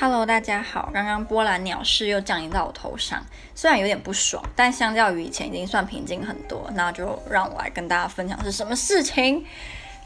Hello，大家好。刚刚波兰鸟事又降临到我头上，虽然有点不爽，但相较于以前已经算平静很多。那就让我来跟大家分享是什么事情。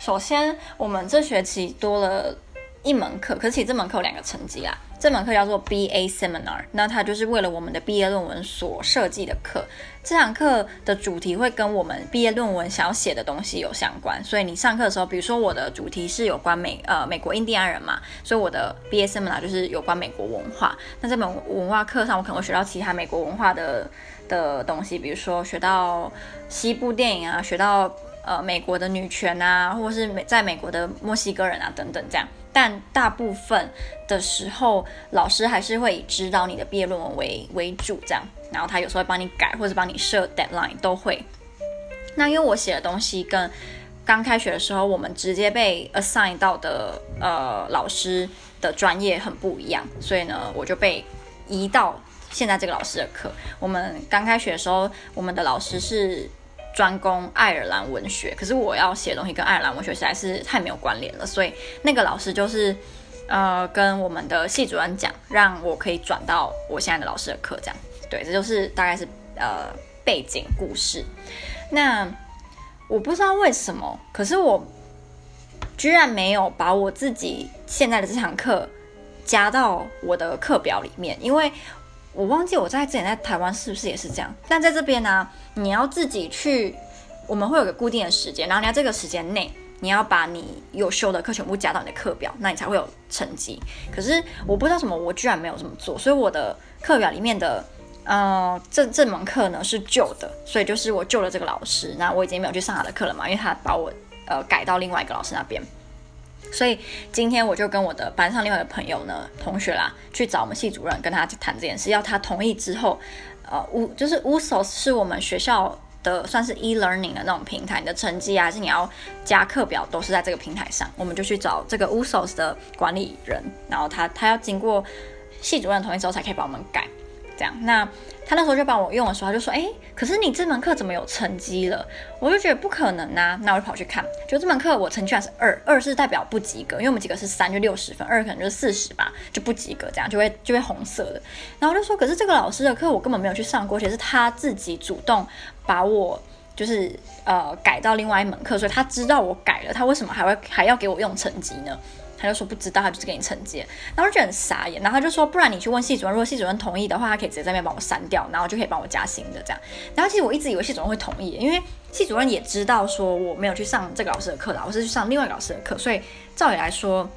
首先，我们这学期多了一门课，可是其实这门课有两个成绩啊。这门课叫做 BA Seminar，那它就是为了我们的毕业论文所设计的课。这堂课的主题会跟我们毕业论文想要写的东西有相关，所以你上课的时候，比如说我的主题是有关美呃美国印第安人嘛，所以我的 BA Seminar 就是有关美国文化。那这门文化课上，我可能会学到其他美国文化的的东西，比如说学到西部电影啊，学到呃美国的女权啊，或者是美在美国的墨西哥人啊等等这样。但大部分的时候，老师还是会以指导你的毕业论文为为主，这样。然后他有时候会帮你改，或者帮你设 deadline，都会。那因为我写的东西跟刚开学的时候我们直接被 assign 到的呃老师的专业很不一样，所以呢，我就被移到现在这个老师的课。我们刚开学的时候，我们的老师是。专攻爱尔兰文学，可是我要写东西跟爱尔兰文学实在是太没有关联了，所以那个老师就是，呃，跟我们的系主任讲，让我可以转到我现在的老师的课，这样。对，这就是大概是呃背景故事。那我不知道为什么，可是我居然没有把我自己现在的这堂课加到我的课表里面，因为。我忘记我在之前在台湾是不是也是这样，但在这边呢、你要自己去，我们会有个固定的时间，然后你要这个时间内，你要把你有修的课全部加到你的课表，那你才会有成绩。可是我不知道什么，我居然没有这么做，所以我的课表里面的，呃，这这门课呢是旧的，所以就是我旧的这个老师，那我已经没有去上他的课了嘛，因为他把我呃改到另外一个老师那边。所以今天我就跟我的班上另外一个朋友呢，同学啦，去找我们系主任，跟他去谈这件事，要他同意之后，呃，乌就是 USOS 是我们学校的算是 e-learning 的那种平台，你的成绩啊，是你要加课表，都是在这个平台上。我们就去找这个 USOS 的管理人，然后他他要经过系主任同意之后，才可以帮我们改。这样，那他那时候就帮我用的时候，他就说：“哎，可是你这门课怎么有成绩了？”我就觉得不可能啊，那我就跑去看，就这门课我成绩还是二，二是代表不及格，因为我们几个是三，就六十分，二可能就是四十吧，就不及格，这样就会就会红色的。然后我就说：“可是这个老师的课我根本没有去上过，而且是他自己主动把我就是呃改到另外一门课，所以他知道我改了，他为什么还会还要给我用成绩呢？”他就说不知道，他就是给你惩戒，然后就很傻眼，然后他就说，不然你去问系主任，如果系主任同意的话，他可以直接在那边帮我删掉，然后就可以帮我加薪的这样。然后其实我一直以为系主任会同意，因为系主任也知道说我没有去上这个老师的课啦，我是去上另外一个老师的课，所以照理来说。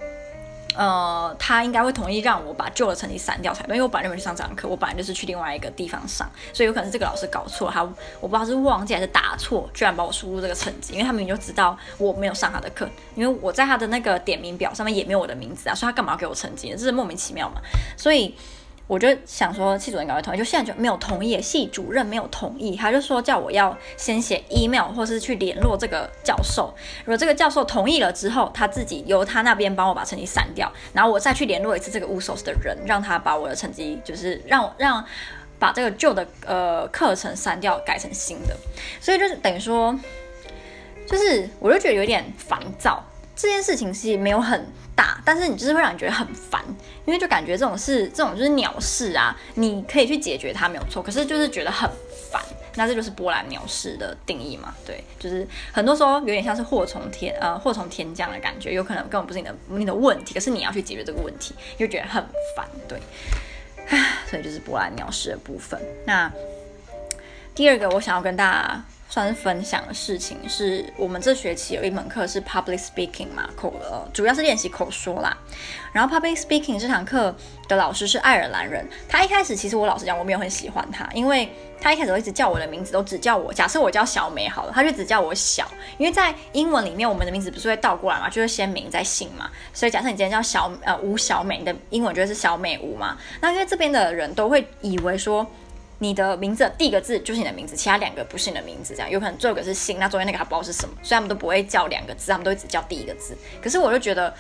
呃，他应该会同意让我把旧的成绩删掉才对，因为我本来就没去上这堂课，我本来就是去另外一个地方上，所以有可能是这个老师搞错，他我不知道是忘记还是打错，居然把我输入这个成绩，因为他明明就知道我没有上他的课，因为我在他的那个点名表上面也没有我的名字啊，所以他干嘛要给我成绩？这是莫名其妙嘛，所以。我就想说，系主任应该会同意，就现在就没有同意，系主任没有同意，他就说叫我要先写 email 或是去联络这个教授，如果这个教授同意了之后，他自己由他那边帮我把成绩删掉，然后我再去联络一次这个 USOS 的人，让他把我的成绩就是让让把这个旧的呃课程删掉，改成新的，所以就是等于说，就是我就觉得有点烦躁，这件事情是没有很。大，但是你就是会让你觉得很烦，因为就感觉这种事，这种就是鸟事啊，你可以去解决它没有错，可是就是觉得很烦，那这就是波兰鸟事的定义嘛？对，就是很多时候有点像是祸从天呃祸从天降的感觉，有可能根本不是你的你的问题，可是你要去解决这个问题，又觉得很烦，对，唉，所以就是波兰鸟事的部分。那第二个我想要跟大家。算是分享的事情，是我们这学期有一门课是 public speaking 嘛，口呃主要是练习口说啦。然后 public speaking 这堂课的老师是爱尔兰人，他一开始其实我老实讲我没有很喜欢他，因为他一开始一直叫我的名字都只叫我，假设我叫小美好了，他就只叫我小，因为在英文里面我们的名字不是会倒过来嘛，就是先名再姓嘛，所以假设你今天叫小呃吴小美，的英文就是小美吴嘛，那因为这边的人都会以为说。你的名字第一个字就是你的名字，其他两个不是你的名字，这样有可能最后一个是姓，那中间那个还不知道是什么，所以他们都不会叫两个字，他们都一直叫第一个字。可是我就觉得，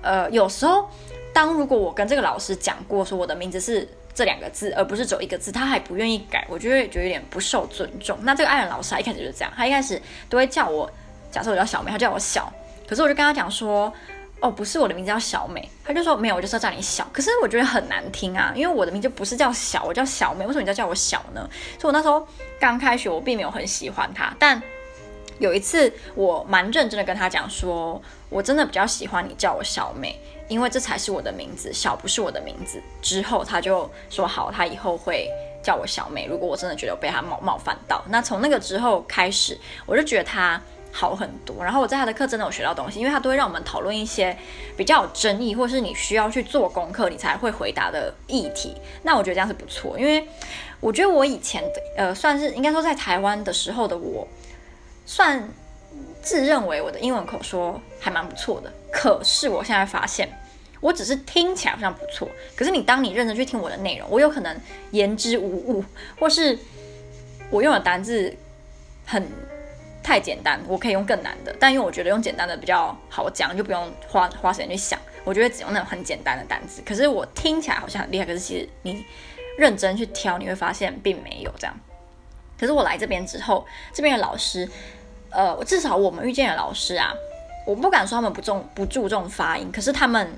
呃，有时候当如果我跟这个老师讲过说我的名字是这两个字，而不是走一个字，他还不愿意改，我就会觉得有点不受尊重。那这个爱人老师他一开始就是这样，他一开始都会叫我，假设我叫小美，他叫我小，可是我就跟他讲说。哦，不是我的名字叫小美，他就说没有，我就是要叫你小。可是我觉得很难听啊，因为我的名字不是叫小，我叫小美，为什么你要叫我小呢？所以我那时候刚开学，我并没有很喜欢他。但有一次，我蛮认真的跟他讲说，我真的比较喜欢你叫我小美，因为这才是我的名字，小不是我的名字。之后他就说好，他以后会叫我小美。如果我真的觉得我被他冒冒犯到，那从那个之后开始，我就觉得他。好很多，然后我在他的课真的有学到东西，因为他都会让我们讨论一些比较有争议，或是你需要去做功课，你才会回答的议题。那我觉得这样是不错，因为我觉得我以前的呃，算是应该说在台湾的时候的我，算自认为我的英文口说还蛮不错的。可是我现在发现，我只是听起来好像不错，可是你当你认真去听我的内容，我有可能言之无物，或是我用的单字很。太简单，我可以用更难的，但因为我觉得用简单的比较好讲，就不用花花时间去想。我觉得只用那种很简单的单词，可是我听起来好像很厉害，可是其实你认真去挑，你会发现并没有这样。可是我来这边之后，这边的老师，呃，至少我们遇见的老师啊，我不敢说他们不重不注重发音，可是他们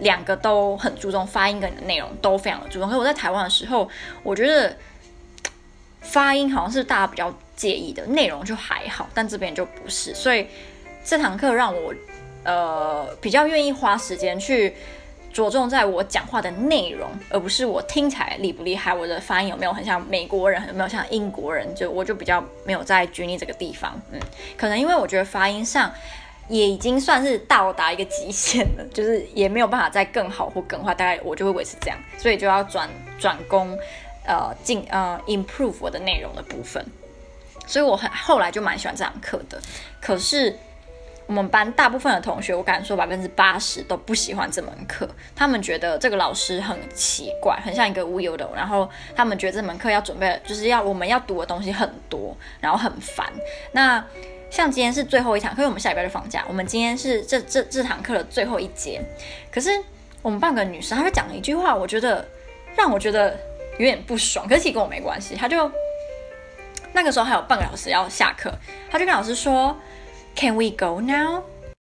两个都很注重发音跟你的内容都非常的注重。可是我在台湾的时候，我觉得发音好像是大家比较。介意的内容就还好，但这边就不是，所以这堂课让我呃比较愿意花时间去着重在我讲话的内容，而不是我听起来厉不厉害，我的发音有没有很像美国人，有没有像英国人，就我就比较没有在拘泥这个地方，嗯，可能因为我觉得发音上也已经算是到达一个极限了，就是也没有办法再更好或更坏，大概我就会维持这样，所以就要转转攻呃进呃 improve 我的内容的部分。所以我很后来就蛮喜欢这堂课的，可是我们班大部分的同学，我敢说百分之八十都不喜欢这门课。他们觉得这个老师很奇怪，很像一个无忧的。然后他们觉得这门课要准备，就是要我们要读的东西很多，然后很烦。那像今天是最后一堂课，因为我们下礼拜就放假。我们今天是这这这堂课的最后一节。可是我们半个女生，她就讲了一句话，我觉得让我觉得有点不爽。可是其实跟我没关系，她就。那个时候还有半个小时要下课，他就跟老师说：“Can we go now？”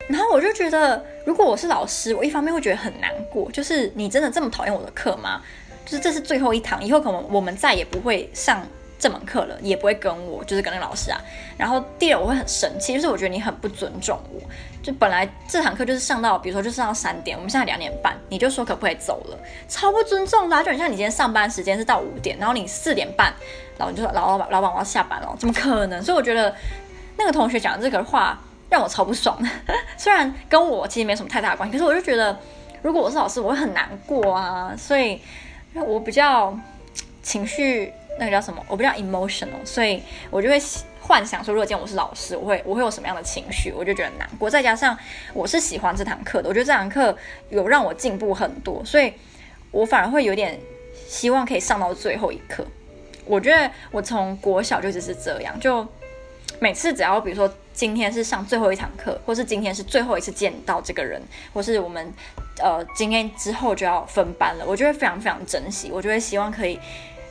然后我就觉得，如果我是老师，我一方面会觉得很难过，就是你真的这么讨厌我的课吗？就是这是最后一堂，以后可能我们再也不会上这门课了，也不会跟我，就是跟那个老师啊。然后第二，我会很生气，就是我觉得你很不尊重我。就本来这堂课就是上到，比如说就上到三点，我们现在两点半，你就说可不可以走了？超不尊重的，就很像你今天上班时间是到五点，然后你四点半，然后你就说老老板老板我要下班了，怎么可能？所以我觉得那个同学讲的这个话让我超不爽。虽然跟我其实没什么太大的关系，可是我就觉得如果我是老师，我会很难过啊。所以我比较情绪那个叫什么？我比较 emotional，所以我就会。幻想说，如果今天我是老师，我会我会有什么样的情绪？我就觉得难过。再加上我是喜欢这堂课的，我觉得这堂课有让我进步很多，所以我反而会有点希望可以上到最后一课。我觉得我从国小就只是这样，就每次只要比如说今天是上最后一堂课，或是今天是最后一次见到这个人，或是我们呃今天之后就要分班了，我就会非常非常珍惜，我就会希望可以。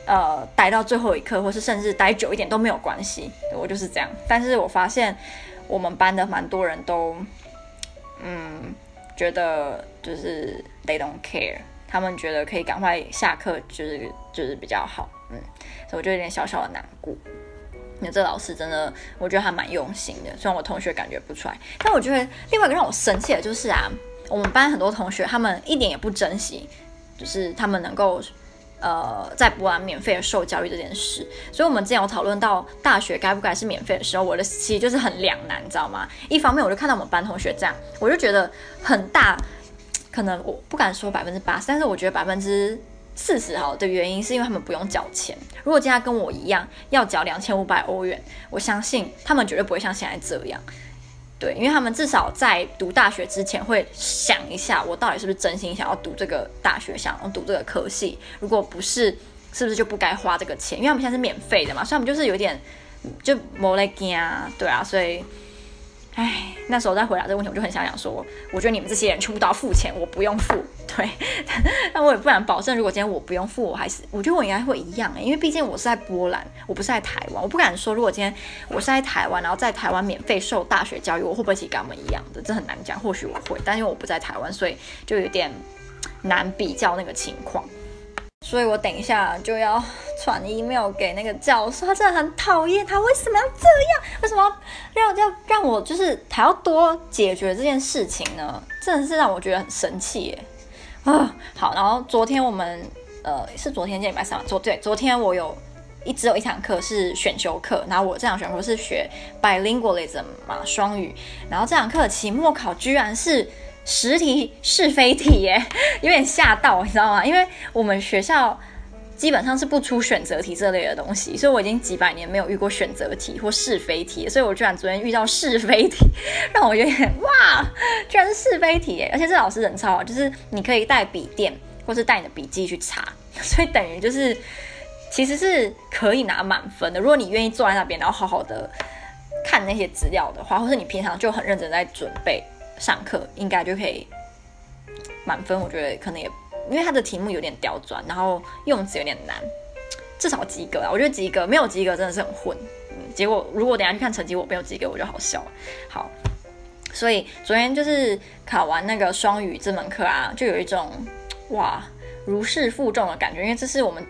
呃，待到最后一刻，或是甚至待久一点都没有关系，我就是这样。但是我发现我们班的蛮多人都，嗯，觉得就是 they don't care，他们觉得可以赶快下课，就是就是比较好，嗯，所以我就有点小小的难过。那这老师真的，我觉得还蛮用心的，虽然我同学感觉不出来。但我觉得另外一个让我生气的就是啊，我们班很多同学他们一点也不珍惜，就是他们能够。呃，在波兰免费的受教育这件事，所以我们之前有讨论到大学该不该是免费的时候，我的其实就是很两难，你知道吗？一方面我就看到我们班同学这样，我就觉得很大，可能我不敢说百分之八十，但是我觉得百分之四十好的原因是因为他们不用缴钱。如果今天跟我一样要缴两千五百欧元，我相信他们绝对不会像现在这样。对，因为他们至少在读大学之前会想一下，我到底是不是真心想要读这个大学，想要读这个科系。如果不是，是不是就不该花这个钱？因为他们现在是免费的嘛，所以他们就是有点就没在怕啊，对啊，所以，唉，那时候再回答这个问题，我就很想想说，我觉得你们这些人全部都要付钱，我不用付。对，但我也不敢保证，如果今天我不用付，我还是我觉得我应该会一样，因为毕竟我是在波兰，我不是在台湾，我不敢说如果今天我是在台湾，然后在台湾免费受大学教育，我会不会跟他们一样的？这很难讲，或许我会，但因为我不在台湾，所以就有点难比较那个情况。所以我等一下就要传 email 给那个教授，他真的很讨厌，他为什么要这样？为什么要要让我就是还要多解决这件事情呢？真的是让我觉得很生气耶！啊，好，然后昨天我们呃是昨天今天礼拜三，昨对昨天我有一只有一堂课是选修课，然后我这堂选修是学 bilingualism 嘛双语，然后这堂课期末考居然是。实题是非题耶，有点吓到，你知道吗？因为我们学校基本上是不出选择题这类的东西，所以我已经几百年没有遇过选择题或是非题，所以我居然昨天遇到是非题，让我有点哇，居然是是非题耶！而且这老师人超好，就是你可以带笔电或是带你的笔记去查，所以等于就是其实是可以拿满分的。如果你愿意坐在那边，然后好好的看那些资料的话，或是你平常就很认真在准备。上课应该就可以满分，我觉得可能也因为他的题目有点刁钻，然后用词有点难，至少及格啊。我觉得及格，没有及格真的是很混。结果如果等下去看成绩，我没有及格，我就好笑。好，所以昨天就是考完那个双语这门课啊，就有一种哇如释负重的感觉，因为这是我们。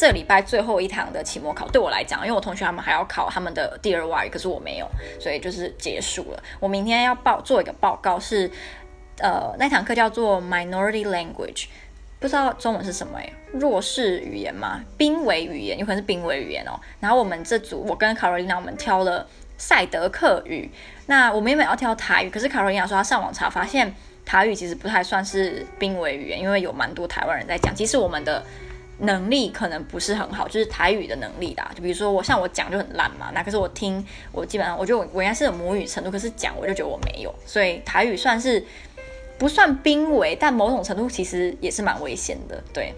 这礼拜最后一堂的期末考，对我来讲，因为我同学他们还要考他们的第二外语，可是我没有，所以就是结束了。我明天要报做一个报告是，呃那堂课叫做 Minority Language，不知道中文是什么诶，弱势语言吗？濒危语言，有可能是濒危语言哦。然后我们这组，我跟卡罗琳娜我们挑了赛德克语。那我们原本要挑台语，可是卡罗琳娜说她上网查发现台语其实不太算是濒危语言，因为有蛮多台湾人在讲。其实我们的。能力可能不是很好，就是台语的能力啦。就比如说我像我讲就很烂嘛，那可是我听我基本上我觉得我我应该是有母语程度，可是讲我就觉得我没有，所以台语算是不算濒危，但某种程度其实也是蛮危险的。对，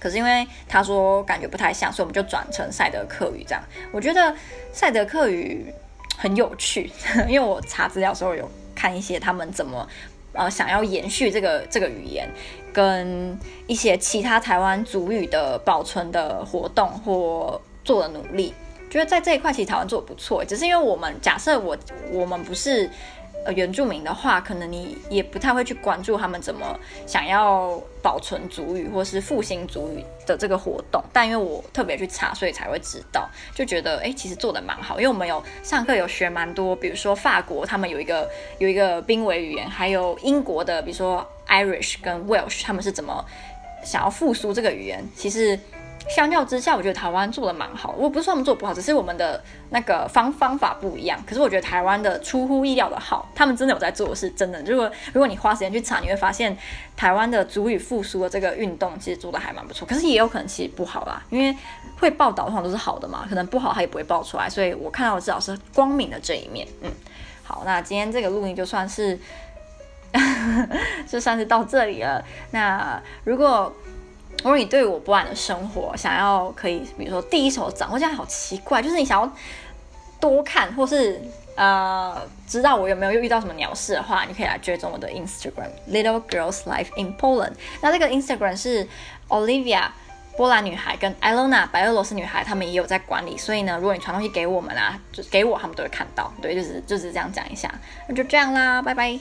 可是因为他说感觉不太像，所以我们就转成赛德克语这样。我觉得赛德克语很有趣，因为我查资料时候有看一些他们怎么。呃，想要延续这个这个语言，跟一些其他台湾族语的保存的活动或做的努力，觉得在这一块其实台湾做的不错。只是因为我们假设我我们不是。原住民的话，可能你也不太会去关注他们怎么想要保存族语或是复兴族语的这个活动。但因为我特别去查，所以才会知道，就觉得哎，其实做得蛮好。因为我们有上课有学蛮多，比如说法国他们有一个有一个濒危语言，还有英国的，比如说 Irish 跟 Welsh 他们是怎么想要复苏这个语言，其实。相较之下，我觉得台湾做的蛮好。我不是说我们做不好，只是我们的那个方方法不一样。可是我觉得台湾的出乎意料的好，他们真的有在做，是真的。如果如果你花时间去查，你会发现台湾的主语复苏的这个运动其实做的还蛮不错。可是也有可能其实不好啦，因为会报道的话都是好的嘛，可能不好他也不会报出来。所以我看到的至少是光明的这一面。嗯，好，那今天这个录音就算是 就算是到这里了。那如果如果你对我波兰的生活想要可以，比如说第一手掌握，这样好奇怪，就是你想要多看，或是呃知道我有没有又遇到什么鸟事的话，你可以来追踪我的 Instagram Little Girls Life in Poland。那这个 Instagram 是 Olivia 波兰女孩跟 Elona 白俄罗斯女孩，他们也有在管理，所以呢，如果你传东西给我们啊，就给我，他们都会看到。对，就是就是这样讲一下，那就这样啦，拜拜。